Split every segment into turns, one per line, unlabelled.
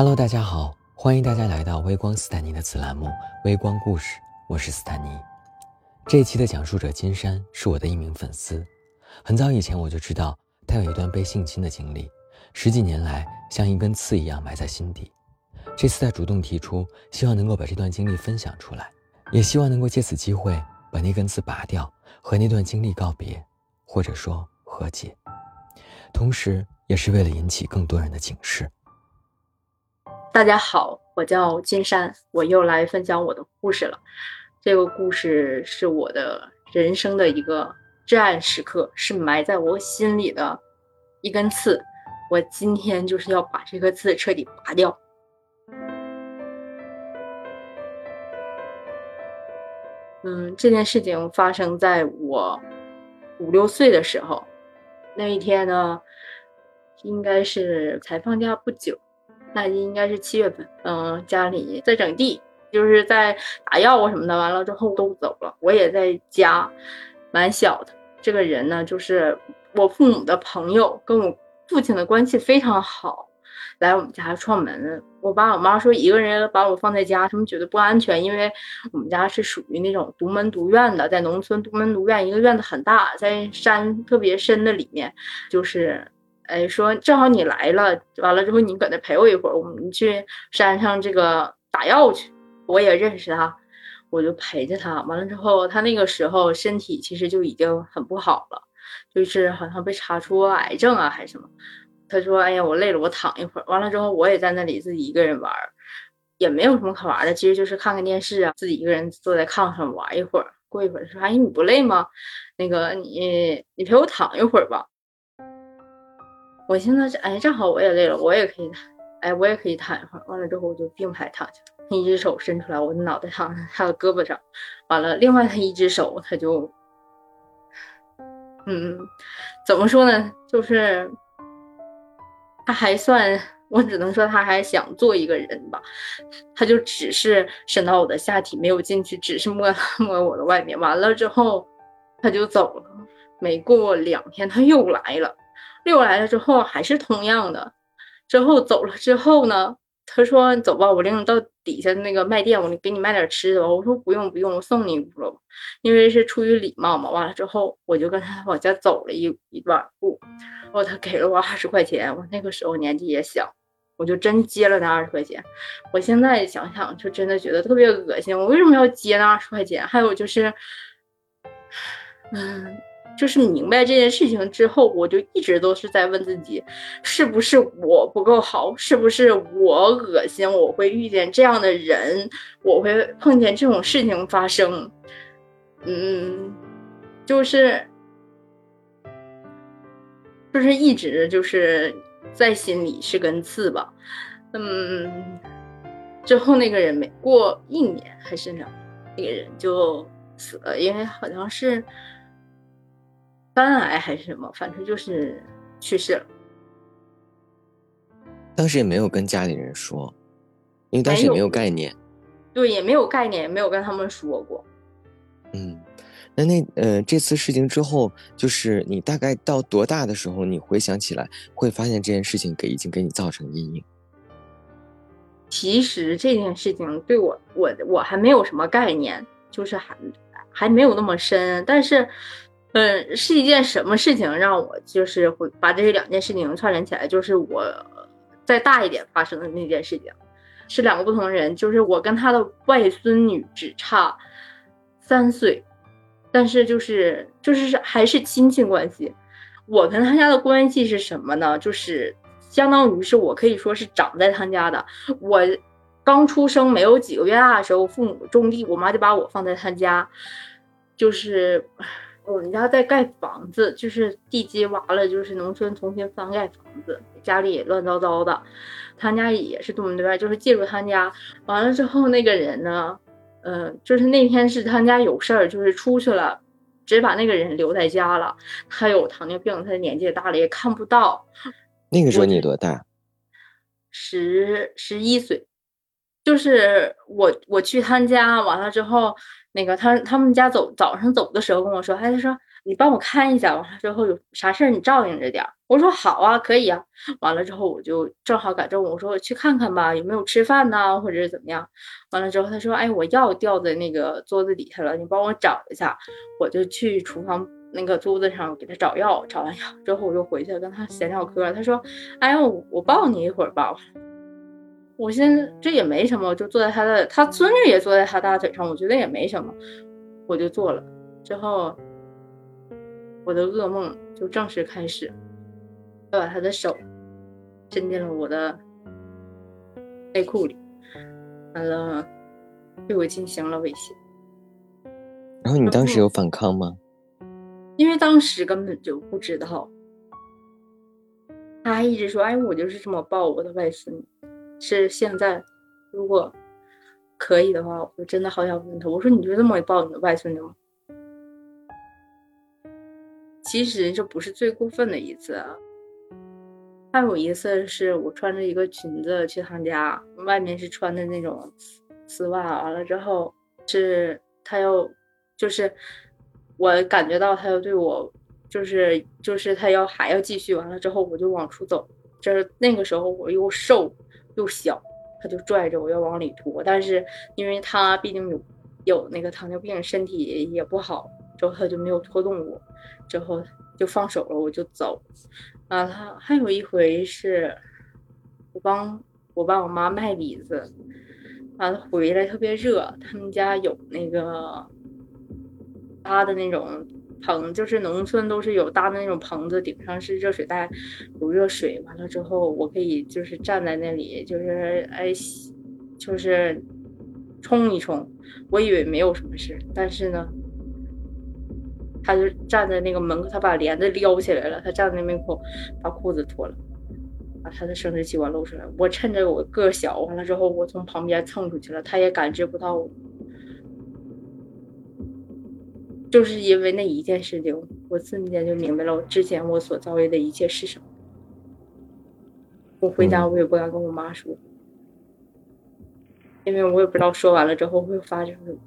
Hello，大家好，欢迎大家来到微光斯坦尼的子栏目《微光故事》，我是斯坦尼。这一期的讲述者金山是我的一名粉丝，很早以前我就知道他有一段被性侵的经历，十几年来像一根刺一样埋在心底。这次他主动提出，希望能够把这段经历分享出来，也希望能够借此机会把那根刺拔掉，和那段经历告别，或者说和解，同时也是为了引起更多人的警示。
大家好，我叫金山，我又来分享我的故事了。这个故事是我的人生的一个至暗时刻，是埋在我心里的一根刺。我今天就是要把这个刺彻底拔掉。嗯，这件事情发生在我五六岁的时候，那一天呢，应该是才放假不久。那应该是七月份，嗯，家里在整地，就是在打药啊什么的。完了之后都走了，我也在家，蛮小的。这个人呢，就是我父母的朋友，跟我父亲的关系非常好，来我们家串门。我爸我妈说一个人把我放在家，他们觉得不安全，因为我们家是属于那种独门独院的，在农村独门独院，一个院子很大，在山特别深的里面，就是。哎，说正好你来了，完了之后你搁那陪我一会儿，我们去山上这个打药去。我也认识他，我就陪着他。完了之后，他那个时候身体其实就已经很不好了，就是好像被查出癌症啊还是什么。他说：“哎呀，我累了，我躺一会儿。”完了之后，我也在那里自己一个人玩，也没有什么可玩的，其实就是看看电视啊，自己一个人坐在炕上玩一会儿。过一会儿说：“哎，你不累吗？那个你你陪我躺一会儿吧。”我现在是哎，正好我也累了，我也可以，哎，我也可以躺一会儿。完了之后我就并排躺下，一只手伸出来，我的脑袋躺在他的胳膊上。完了，另外他一只手他就，嗯，怎么说呢？就是他还算，我只能说他还想做一个人吧。他就只是伸到我的下体，没有进去，只是摸摸我的外面。完了之后他就走了。没过两天他又来了。遛来了之后还是同样的，之后走了之后呢，他说走吧，我领你到底下那个卖店，我给你买点吃的吧。我说不用不用，我送你一步了，因为是出于礼貌嘛。完了之后，我就跟他往家走了一一段路，然后他给了我二十块钱。我那个时候年纪也小，我就真接了那二十块钱。我现在想想，就真的觉得特别恶心。我为什么要接那二十块钱？还有就是，嗯。就是明白这件事情之后，我就一直都是在问自己，是不是我不够好，是不是我恶心，我会遇见这样的人，我会碰见这种事情发生，嗯，就是，就是一直就是在心里是根刺吧，嗯，之后那个人没过一年还是两，那个人就死了，因为好像是。肝癌还是什么，反正就是去世了。
当时也没有跟家里人说，因为当时也没有概念。
对，也没有概念，也没有跟他们说过。
嗯，那那呃，这次事情之后，就是你大概到多大的时候，你回想起来会发现这件事情给已经给你造成阴影。
其实这件事情对我，我我还没有什么概念，就是还还没有那么深，但是。嗯，是一件什么事情让我就是会把这两件事情串联起来？就是我再大一点发生的那件事情，是两个不同人。就是我跟他的外孙女只差三岁，但是就是就是还是亲戚关系。我跟他家的关系是什么呢？就是相当于是我可以说是长在他家的。我刚出生没有几个月大的时候，父母种地，我妈就把我放在他家，就是。我们家在盖房子，就是地基挖了，就是农村重新翻盖房子，家里也乱糟糟的。他家也是东门独院，就是借住他家。完了之后，那个人呢，嗯，就是那天是他家有事儿，就是出去了，只把那个人留在家了。他有糖尿病，他的年纪也大了，也看不到。
那个时候你多大？
十十一岁。就是我我去他家完了之后。那个他他们家走早上走的时候跟我说，他就说，你帮我看一下，完了之后有啥事儿你照应着点。我说好啊，可以啊。完了之后我就正好赶正，我说我去看看吧，有没有吃饭呐，或者是怎么样。完了之后他说，哎，我药掉在那个桌子底下了，你帮我找一下。我就去厨房那个桌子上给他找药，找完药之后我就回去跟他闲聊嗑。他说，哎呀，我抱你一会儿吧。我现在这也没什么，就坐在他的，他孙女也坐在他大腿上，我觉得也没什么，我就坐了。之后。我的噩梦就正式开始，他把他的手伸进了我的内裤里，完了对我进行了猥亵。
然后你当时有反抗吗？
因为当时根本就不知道，他还一直说：“哎，我就是这么抱我的外孙女。”是现在，如果可以的话，我真的好想问他，我说：“你就这么抱你的外孙女吗？”其实这不是最过分的一次，还有一次是我穿着一个裙子去他家，外面是穿的那种丝袜，完了之后是他要，就是我感觉到他要对我，就是就是他要还要继续，完了之后我就往出走，就是那个时候我又瘦又小，他就拽着我要往里拖，但是因为他毕竟有有那个糖尿病，身体也不好。之后他就没有拖动我，之后就放手了，我就走。啊，他还有一回是，我帮我爸我妈卖李子，完了回来特别热，他们家有那个搭的那种棚，就是农村都是有搭的那种棚子，顶上是热水袋，有热水。完了之后，我可以就是站在那里，就是哎，就是冲一冲。我以为没有什么事，但是呢。他就站在那个门口，他把帘子撩起来了。他站在那门口，把裤子脱了，把他的生殖器官露出来。我趁着我个小，完了之后，我从旁边蹭出去了。他也感知不到我，就是因为那一件事情，我瞬间就明白了，我之前我所遭遇的一切是什么。我回家我也不敢跟我妈说，因为我也不知道说完了之后会发生什么。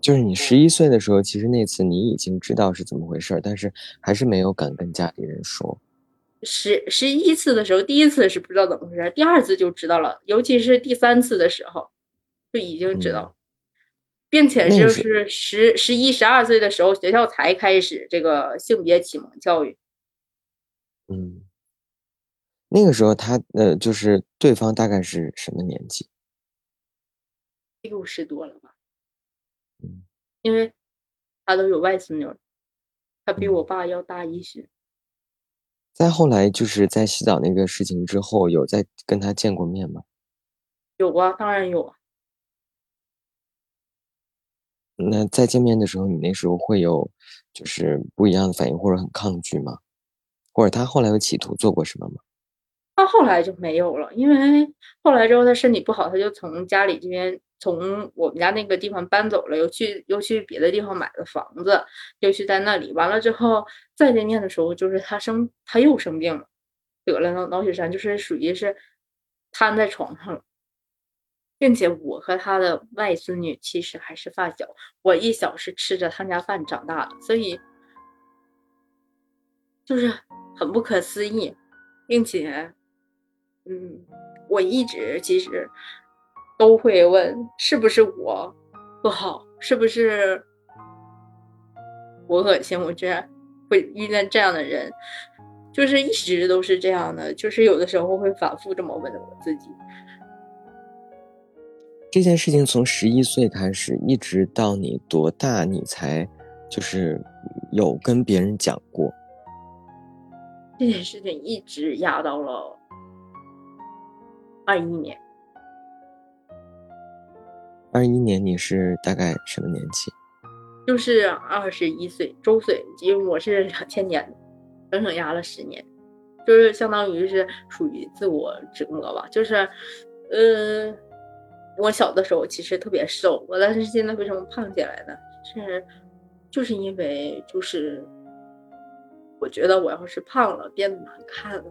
就是你十一岁的时候，其实那次你已经知道是怎么回事，但是还是没有敢跟家里人说。
十十一次的时候，第一次是不知道怎么回事，第二次就知道了，尤其是第三次的时候，就已经知道，并且就是十十一十二岁的时候，学校才开始这个性别启蒙教育。
嗯，那个时候他呃，就是对方大概是什么年纪？
六十多了吧。嗯因为他都有外孙女，他比我爸要大一岁。
再后来，就是在洗澡那个事情之后，有再跟他见过面吗？
有啊，当然有啊。
那再见面的时候，你那时候会有就是不一样的反应，或者很抗拒吗？或者他后来有企图做过什么吗？
他后来就没有了，因为后来之后他身体不好，他就从家里这边。从我们家那个地方搬走了，又去又去别的地方买了房子，又去在那里。完了之后再见面的时候，就是他生他又生病了，得了脑脑血栓，就是属于是瘫在床上了，并且我和他的外孙女其实还是发小，我一小是吃着他家饭长大的，所以就是很不可思议，并且，嗯，我一直其实。都会问是不是我不好，是不是我恶心？我居然会遇见这样的人，就是一直都是这样的，就是有的时候会反复这么问我自己。
这件事情从十一岁开始，一直到你多大，你才就是有跟别人讲过
这件事情，一直压到了二一年。
二一年你是大概什么年纪？
就是二十一岁周岁，因为我是两千年，整整压了十年，就是相当于是属于自我折磨吧。就是，呃，我小的时候其实特别瘦，我但是现在为什么胖起来呢？是，就是因为就是我觉得我要是胖了变得难看了，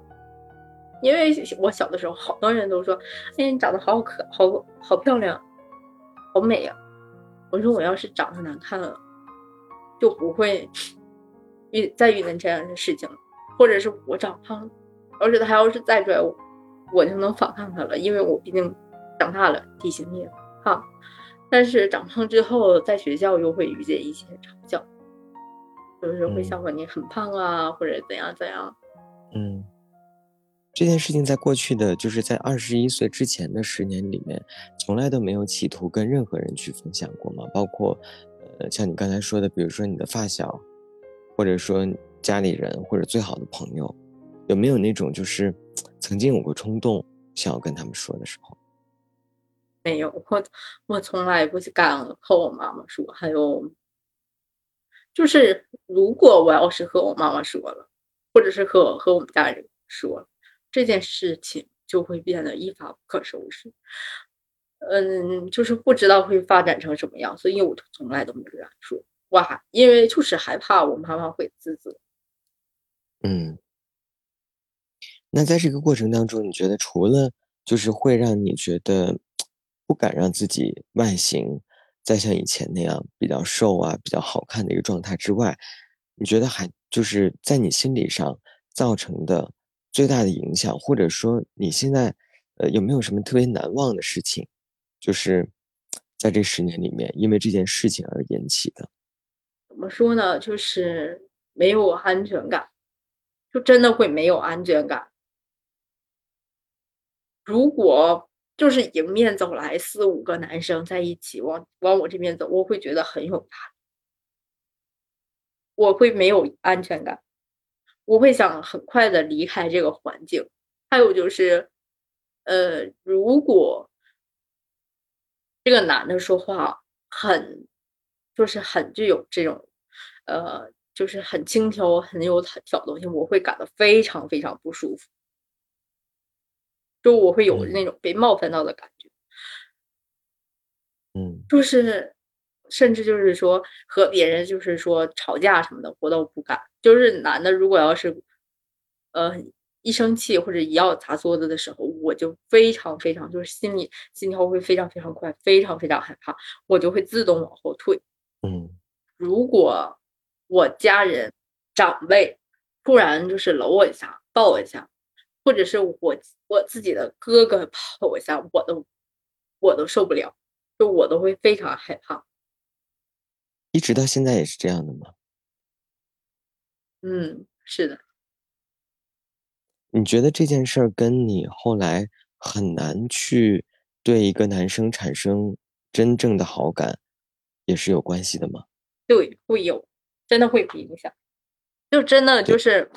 因为我小的时候好多人都说，哎，你长得好可好好漂亮。好美呀！我说我要是长得难看了，就不会遇再遇见这样的事情了，或者是我长胖了，而且他要是再拽我，我就能反抗他了，因为我毕竟长大了，体型也胖。但是长胖之后，在学校又会遇见一些嘲笑，就是会笑话你很胖啊，或者怎样怎样。
嗯，这件事情在过去的就是在二十一岁之前的十年里面，从来都没有企图跟任何人去分享过吗？包括，呃，像你刚才说的，比如说你的发小，或者说家里人，或者最好的朋友，有没有那种就是曾经有过冲动想要跟他们说的时候？
没有，我 我从来不敢和我妈妈说。还有，就是如果我要是和我妈妈说了，或者是和和我们家人说了，这件事情就会变得一发不可收拾。嗯，就是不知道会发展成什么样，所以我从来都没敢说。哇，因为就是害怕我妈妈会自责。
嗯，那在这个过程当中，你觉得除了就是会让你觉得。不敢让自己外形再像以前那样比较瘦啊、比较好看的一个状态之外，你觉得还就是在你心理上造成的最大的影响，或者说你现在呃有没有什么特别难忘的事情，就是在这十年里面因为这件事情而引起的？
怎么说呢？就是没有安全感，就真的会没有安全感。如果。就是迎面走来四五个男生在一起往往我这边走，我会觉得很有压力，我会没有安全感，我会想很快的离开这个环境。还有就是，呃，如果这个男的说话很，就是很具有这种，呃，就是很轻佻、很有挑动性，我会感到非常非常不舒服。就我会有那种被冒犯到的感觉，
嗯，
就是，甚至就是说和别人就是说吵架什么的，我都不敢。就是男的，如果要是，呃，一生气或者一要砸桌子的时候，我就非常非常就是心里心跳会非常非常快，非常非常害怕，我就会自动往后退。
嗯，
如果我家人长辈突然就是搂我一下，抱我一下。或者是我我自己的哥哥抱我一下，我都我都受不了，就我都会非常害怕。
一直到现在也是这样的吗？
嗯，是的。
你觉得这件事儿跟你后来很难去对一个男生产生真正的好感，也是有关系的吗？
对，会有，真的会有影响。就真的就是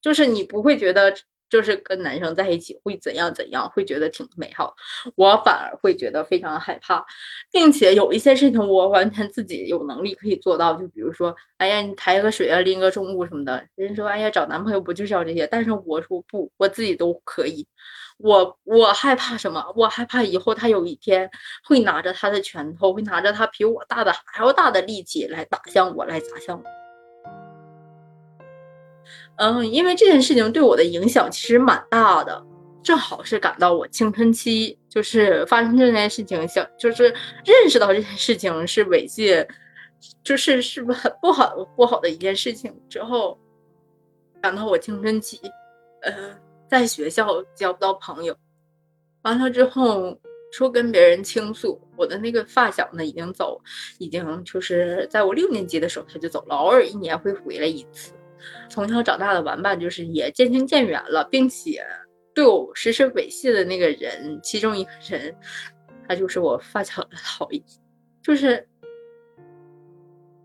就是你不会觉得。就是跟男生在一起会怎样怎样，会觉得挺美好。我反而会觉得非常害怕，并且有一些事情我完全自己有能力可以做到。就比如说，哎呀，你抬个水啊，拎个重物什么的。人说，哎呀，找男朋友不就是要这些？但是我说不，我自己都可以。我我害怕什么？我害怕以后他有一天会拿着他的拳头，会拿着他比我大的还要大的力气来打向我，来砸向我。嗯，因为这件事情对我的影响其实蛮大的，正好是赶到我青春期，就是发生这件事情，想就是认识到这件事情是猥亵，就是是不是很不好不好的一件事情之后，赶到我青春期，呃，在学校交不到朋友，完了之后说跟别人倾诉，我的那个发小呢已经走，已经就是在我六年级的时候他就走了，偶尔一年会回来一次。从小长大的玩伴就是也渐行渐远了，并且对我实施猥亵的那个人，其中一个人，他就是我发小的老姨，就是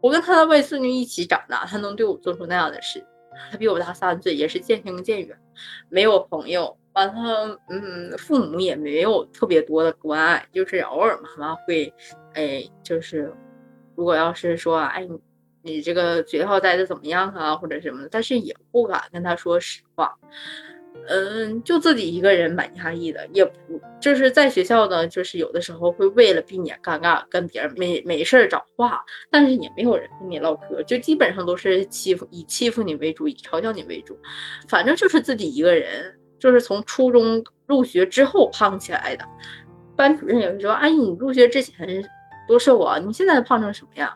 我跟他的外孙女一起长大，他能对我做出那样的事，他比我大三岁，也是渐行渐远，没有朋友，完了，嗯，父母也没有特别多的关爱，就是偶尔妈妈会，哎，就是如果要是说，哎。你这个学校待的怎么样啊，或者什么的，但是也不敢跟他说实话，嗯，就自己一个人蛮压抑的，也不就是在学校呢，就是有的时候会为了避免尴尬，跟别人没没事儿找话，但是也没有人跟你唠嗑，就基本上都是欺负以欺负你为主，以嘲笑你为主，反正就是自己一个人，就是从初中入学之后胖起来的，班主任也会说，阿姨你入学之前多瘦啊，你现在胖成什么样？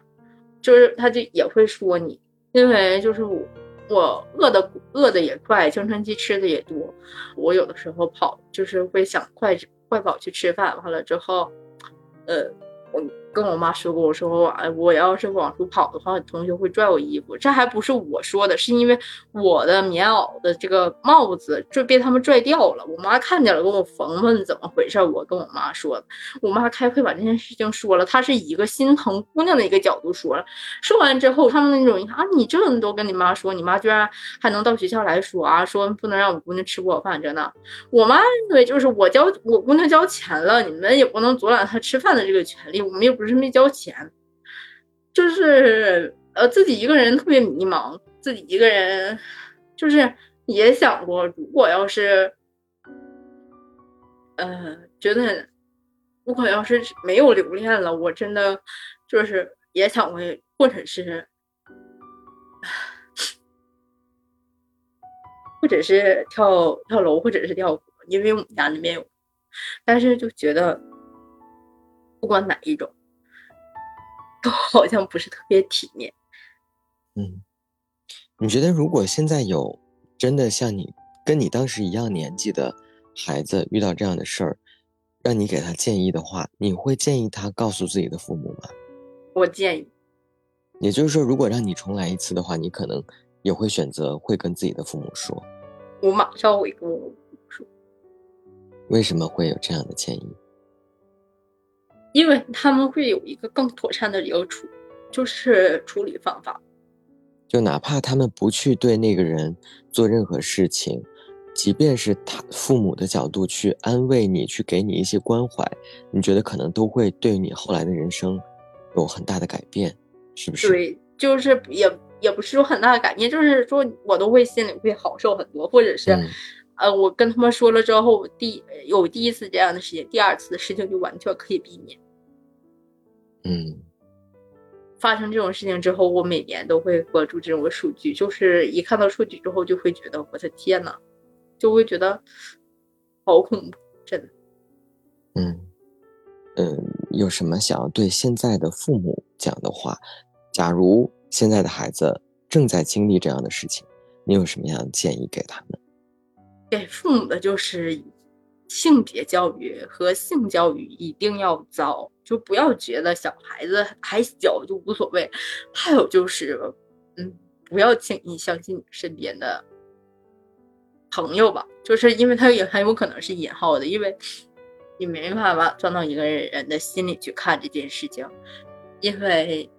就是他就也会说你，因为就是我我饿的饿的也快，青春期吃的也多，我有的时候跑就是会想快快跑去吃饭，完了之后，呃，我。跟我妈说过，我说哎，我要是往出跑的话，同学会拽我衣服。这还不是我说的，是因为我的棉袄的这个帽子就被他们拽掉了。我妈看见了，给我缝缝怎么回事。我跟我妈说，我妈开会把这件事情说了，她是一个心疼姑娘的一个角度说了。说完之后，他们那种啊，你这都跟你妈说，你妈居然还能到学校来说啊，说不能让我姑娘吃不饱饭，真的。我妈认为就是我交我姑娘交钱了，你们也不能阻拦她吃饭的这个权利，我们又。不是没交钱，就是呃自己一个人特别迷茫，自己一个人就是也想过，如果要是呃觉得如果要是没有留恋了，我真的就是也想过，或者是或者是跳跳楼，或者是跳河，因为我们家那边有，但是就觉得不管哪一种。都 好像不是特别体面。
嗯，你觉得如果现在有真的像你跟你当时一样年纪的孩子遇到这样的事儿，让你给他建议的话，你会建议他告诉自己的父母吗？
我建议。
也就是说，如果让你重来一次的话，你可能也会选择会跟自己的父母说。
我马上会跟我父母说。
为什么会有这样的建议？
因为他们会有一个更妥善的一个处，就是处理方法。
就哪怕他们不去对那个人做任何事情，即便是他父母的角度去安慰你，去给你一些关怀，你觉得可能都会对你后来的人生有很大的改变，是不是？
对，就是也也不是有很大的改变，就是说我都会心里会好受很多，或者是，呃，我跟他们说了之后，第有第一次这样的事情，第二次的事情就完全可以避免。
嗯，
发生这种事情之后，我每年都会关注这种数据，就是一看到数据之后，就会觉得我的天呐，就会觉得好恐怖，真的。
嗯嗯，有什么想要对现在的父母讲的话？假如现在的孩子正在经历这样的事情，你有什么样的建议给他们？
给父母的就是性别教育和性教育一定要早。就不要觉得小孩子还小就无所谓，还有就是，嗯，不要轻易相信身边的朋友吧，就是因为他也很有可能是引号的，因为你没办法钻到一个人的心里去看这件事情，因为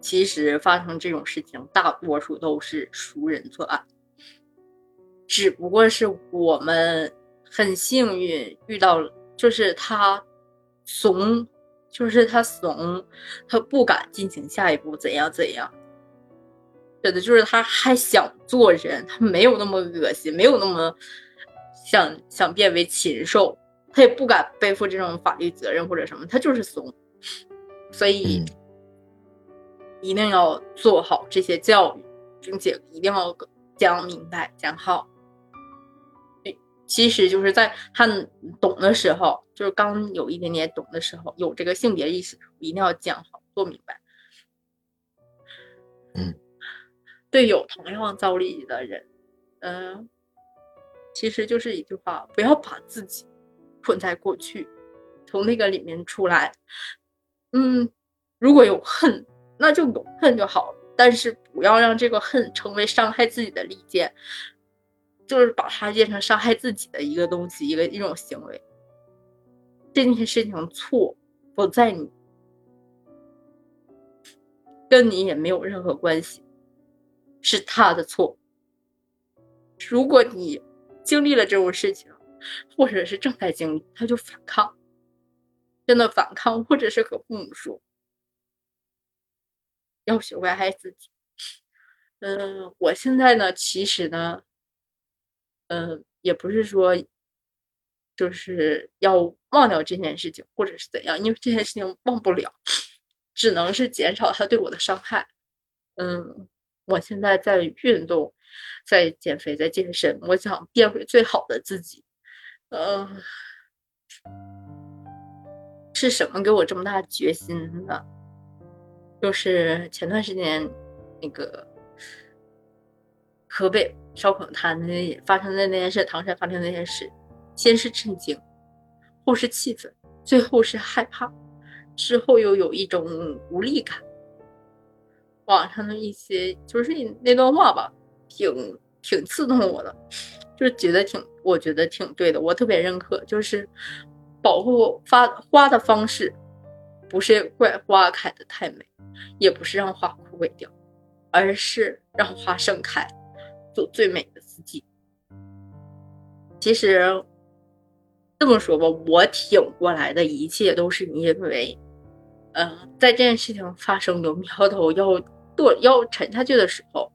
其实发生这种事情大多数都是熟人作案，只不过是我们很幸运遇到了。就是他怂，就是他怂，他不敢进行下一步怎样怎样。真的就是他还想做人，他没有那么恶心，没有那么想想变为禽兽，他也不敢背负这种法律责任或者什么，他就是怂。所以一定要做好这些教育，并且一定要讲明白、讲好。其实就是在他懂的时候，就是刚有一点点懂的时候，有这个性别意识，一定要讲好、做明白。
嗯，
对有同样遭遇的人，嗯，其实就是一句话：不要把自己困在过去，从那个里面出来。嗯，如果有恨，那就有恨就好了，但是不要让这个恨成为伤害自己的利剑。就是把它变成伤害自己的一个东西，一个一种行为。这件事情错不在你，跟你也没有任何关系，是他的错。如果你经历了这种事情，或者是正在经历，他就反抗，真的反抗，或者是和父母说，要学会爱自己。嗯，我现在呢，其实呢。嗯，也不是说就是要忘掉这件事情，或者是怎样，因为这件事情忘不了，只能是减少他对我的伤害。嗯，我现在在运动，在减肥，在健身，我想变回最好的自己。嗯，是什么给我这么大决心呢？就是前段时间那个河北烧烤摊那发生的那件事，唐山发生那件事，先是震惊，后是气愤，最后是害怕，之后又有一种无力感。网上的一些就是那段话吧，挺挺刺痛我的，就是觉得挺，我觉得挺对的，我特别认可，就是保护发花的方式，不是怪花开的太美，也不是让花枯萎掉，而是让花盛开，做最美的自己。其实这么说吧，我挺过来的一切都是因为，嗯，在这件事情发生有苗头要。堕要沉下去的时候，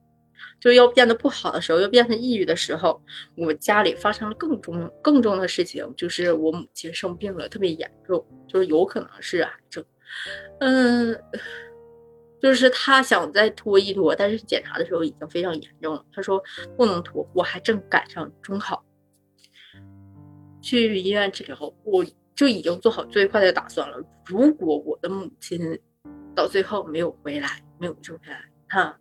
就要变得不好的时候，要变成抑郁的时候，我家里发生了更重更重的事情，就是我母亲生病了，特别严重，就是有可能是癌症。嗯，就是他想再拖一拖，但是检查的时候已经非常严重了。他说不能拖，我还正赶上中考，去医院治疗，我就已经做好最坏的打算了。如果我的母亲到最后没有回来，没有救下来，哈，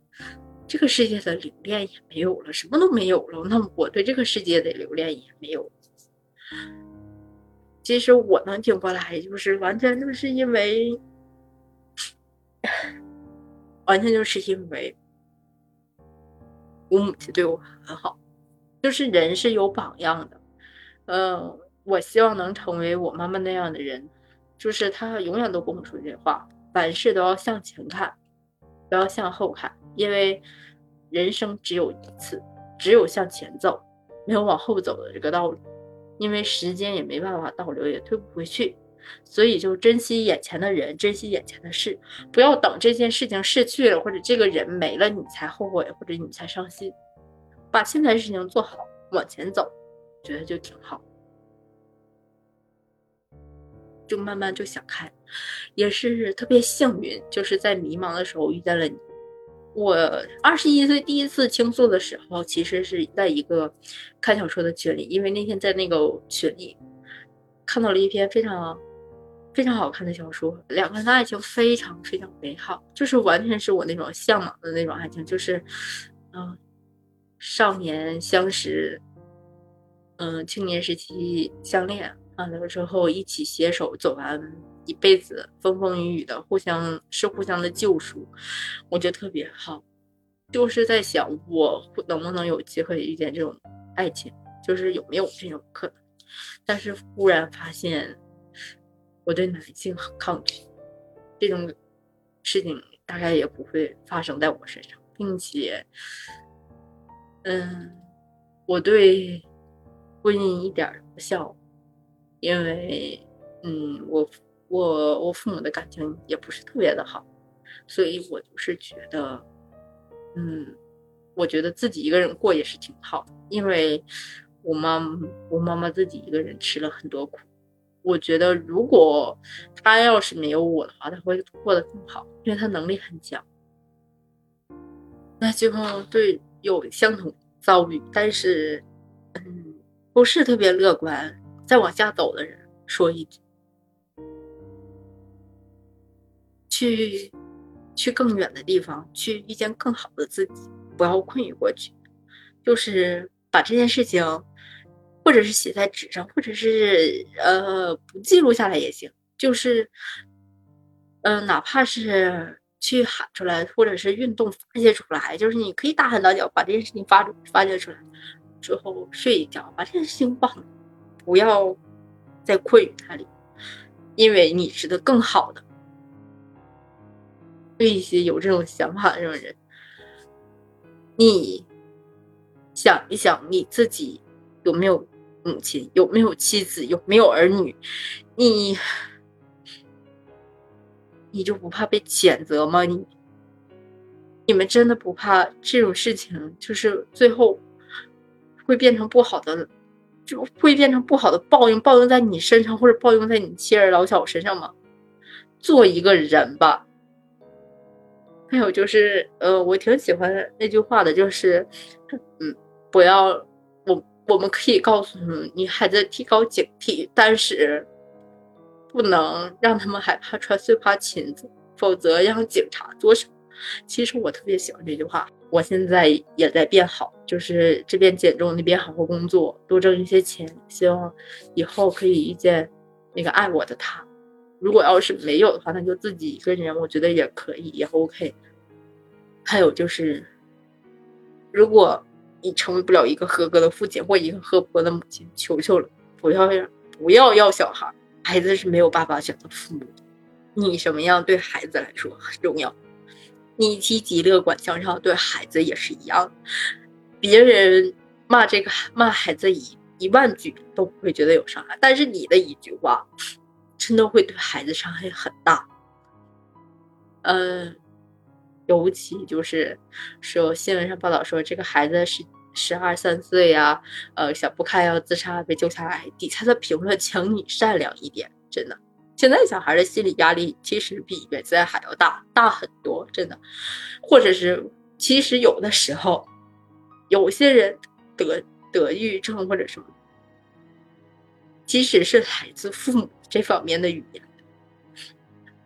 这个世界的留恋也没有了，什么都没有了。那我对这个世界的留恋也没有。其实我能挺过来，就是完全就是因为，完全就是因为我母亲对我很好。就是人是有榜样的，嗯，我希望能成为我妈妈那样的人，就是她永远都跟我说这话，凡事都要向前看。不要向后看，因为人生只有一次，只有向前走，没有往后走的这个道理。因为时间也没办法倒流，也退不回去，所以就珍惜眼前的人，珍惜眼前的事，不要等这件事情逝去了，或者这个人没了，你才后悔，或者你才伤心。把现在的事情做好，往前走，觉得就挺好。就慢慢就想开，也是特别幸运，就是在迷茫的时候遇见了你。我二十一岁第一次倾诉的时候，其实是在一个看小说的群里，因为那天在那个群里看到了一篇非常非常好看的小说，两个人的爱情非常非常美好，就是完全是我那种向往的那种爱情，就是嗯，少年相识，嗯，青年时期相恋。完了之后，一起携手走完一辈子，风风雨雨的，互相是互相的救赎，我觉得特别好。就是在想，我能不能有机会遇见这种爱情，就是有没有这种可能？但是忽然发现，我对男性很抗拒，这种事情大概也不会发生在我身上，并且，嗯，我对婚姻一点不孝。因为，嗯，我我我父母的感情也不是特别的好，所以我就是觉得，嗯，我觉得自己一个人过也是挺好。因为我妈我妈妈自己一个人吃了很多苦，我觉得如果他要是没有我的话，他会过得更好，因为他能力很强。那就对有相同遭遇，但是，嗯，不是特别乐观。再往下走的人说一句：“去，去更远的地方，去遇见更好的自己，不要困于过去。就是把这件事情，或者是写在纸上，或者是呃不记录下来也行。就是，嗯，哪怕是去喊出来，或者是运动发泄出来，就是你可以大喊大叫，把这件事情发发泄出来，之后睡一觉，把这件事情忘了。”不要再困于它里，因为你值得更好的。对一些有这种想法的这种人，你想一想你自己有没有母亲，有没有妻子，有没有儿女，你你就不怕被谴责吗？你你们真的不怕这种事情，就是最后会变成不好的？就会变成不好的报应，报应在你身上，或者报应在你妻儿老小身上吗？做一个人吧。还有就是，呃，我挺喜欢那句话的，就是，嗯，不要，我们可以告诉你还在提高警惕，但是不能让他们害怕穿碎花裙子，否则让警察做什么？其实我特别喜欢这句话。我现在也在变好，就是这边减重，那边好好工作，多挣一些钱，希望以后可以遇见那个爱我的他。如果要是没有的话，那就自己一个人，我觉得也可以，也 OK。还有就是，如果你成为不了一个合格的父亲或一个合格的母亲，求求了，不要不要要小孩，孩子是没有办法选择父母的，你什么样对孩子来说很重要。你积极乐观向上，对孩子也是一样。别人骂这个骂孩子一一万句都不会觉得有伤害，但是你的一句话，真的会对孩子伤害很大。嗯，尤其就是说新闻上报道说这个孩子是十二三岁呀，呃想不开要自杀被救下来，底下的评论请你善良一点，真的。现在小孩的心理压力其实比原来还要大，大很多，真的。或者是，其实有的时候，有些人得得抑郁症或者什么，其实是来自父母这方面的语言。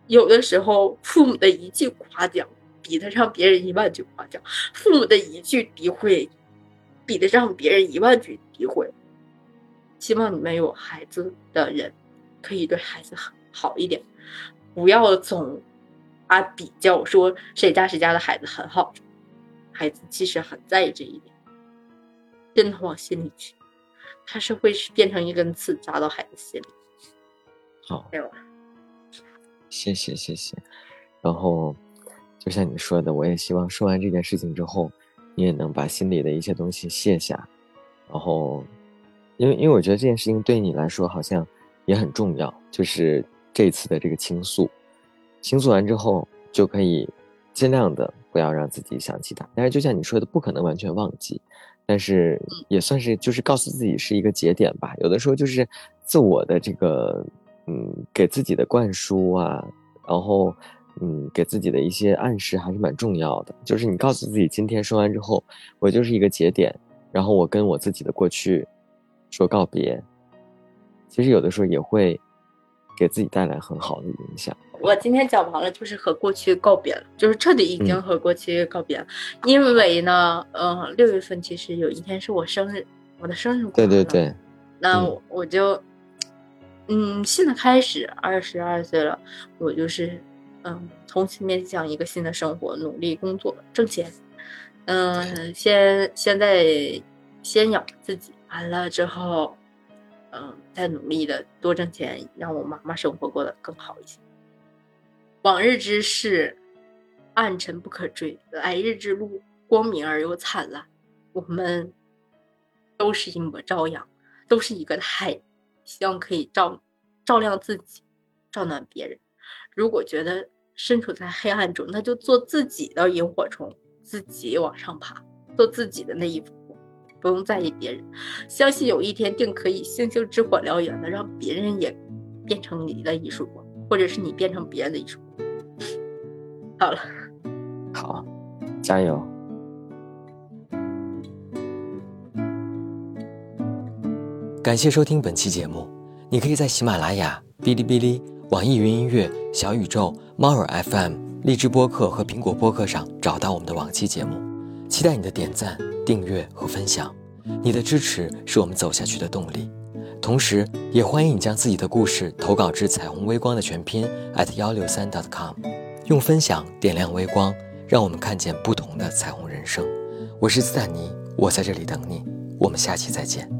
有的时候，父母的一句夸奖，比得上别人一万句夸奖；父母的一句诋毁，比得上别人一万句诋毁。希望你们有孩子的人，可以对孩子好。好一点，不要总啊比较说谁家谁家的孩子很好，孩子其实很在意这一点，真的往心里去，他是会变成一根刺扎到孩子心里。
好，没有谢谢谢谢。然后就像你说的，我也希望说完这件事情之后，你也能把心里的一些东西卸下。然后，因为因为我觉得这件事情对你来说好像也很重要，就是。这次的这个倾诉，倾诉完之后就可以尽量的不要让自己想起他。但是就像你说的，不可能完全忘记，但是也算是就是告诉自己是一个节点吧。有的时候就是自我的这个嗯给自己的灌输啊，然后嗯给自己的一些暗示还是蛮重要的。就是你告诉自己，今天说完之后，我就是一个节点，然后我跟我自己的过去说告别。其实有的时候也会。给自己带来很好的影响。
我今天讲完了，就是和过去告别了，就是彻底已经和过去告别了。因为呢，嗯，六月份其实有一天是我生日，我的生日。
对对对。
那我就，嗯，新的开始二十二岁了，我就是，嗯，重新面向一个新的生活，努力工作挣钱。嗯，先现在先养自己，完了之后。嗯，再努力的多挣钱，让我妈妈生活过得更好一些。往日之事，暗沉不可追；来日之路，光明而又灿烂。我们都是一抹朝阳，都是一个太阳，希望可以照照亮自己，照暖别人。如果觉得身处在黑暗中，那就做自己的萤火虫，自己往上爬，做自己的那一。不用在意别人，相信有一天定可以星星之火燎原的，让别人也变成你的艺术光，或者是你变成别人的艺术光。好了，
好，加油！感谢收听本期节目，你可以在喜马拉雅、哔哩哔哩、网易云音乐、小宇宙、猫耳 FM、荔枝播客和苹果播客上找到我们的往期节目。期待你的点赞。订阅和分享，你的支持是我们走下去的动力。同时，也欢迎你将自己的故事投稿至彩虹微光的全拼 at 幺六三 dot com，用分享点亮微光，让我们看见不同的彩虹人生。我是斯坦尼，我在这里等你，我们下期再见。